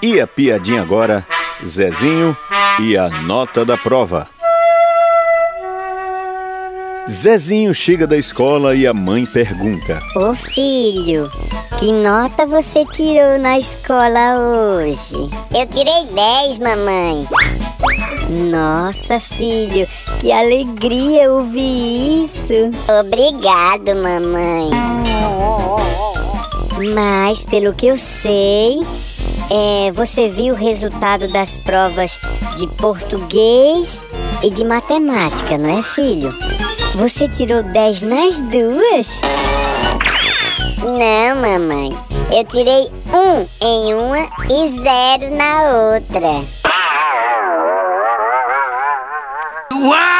E a piadinha agora, Zezinho e a nota da prova. Zezinho chega da escola e a mãe pergunta: Ô filho, que nota você tirou na escola hoje? Eu tirei 10, mamãe. Nossa, filho, que alegria ouvir isso. Obrigado, mamãe. Mas, pelo que eu sei, é, você viu o resultado das provas de português e de matemática, não é, filho? Você tirou 10 nas duas? Não, mamãe. Eu tirei um em uma e zero na outra. Uau!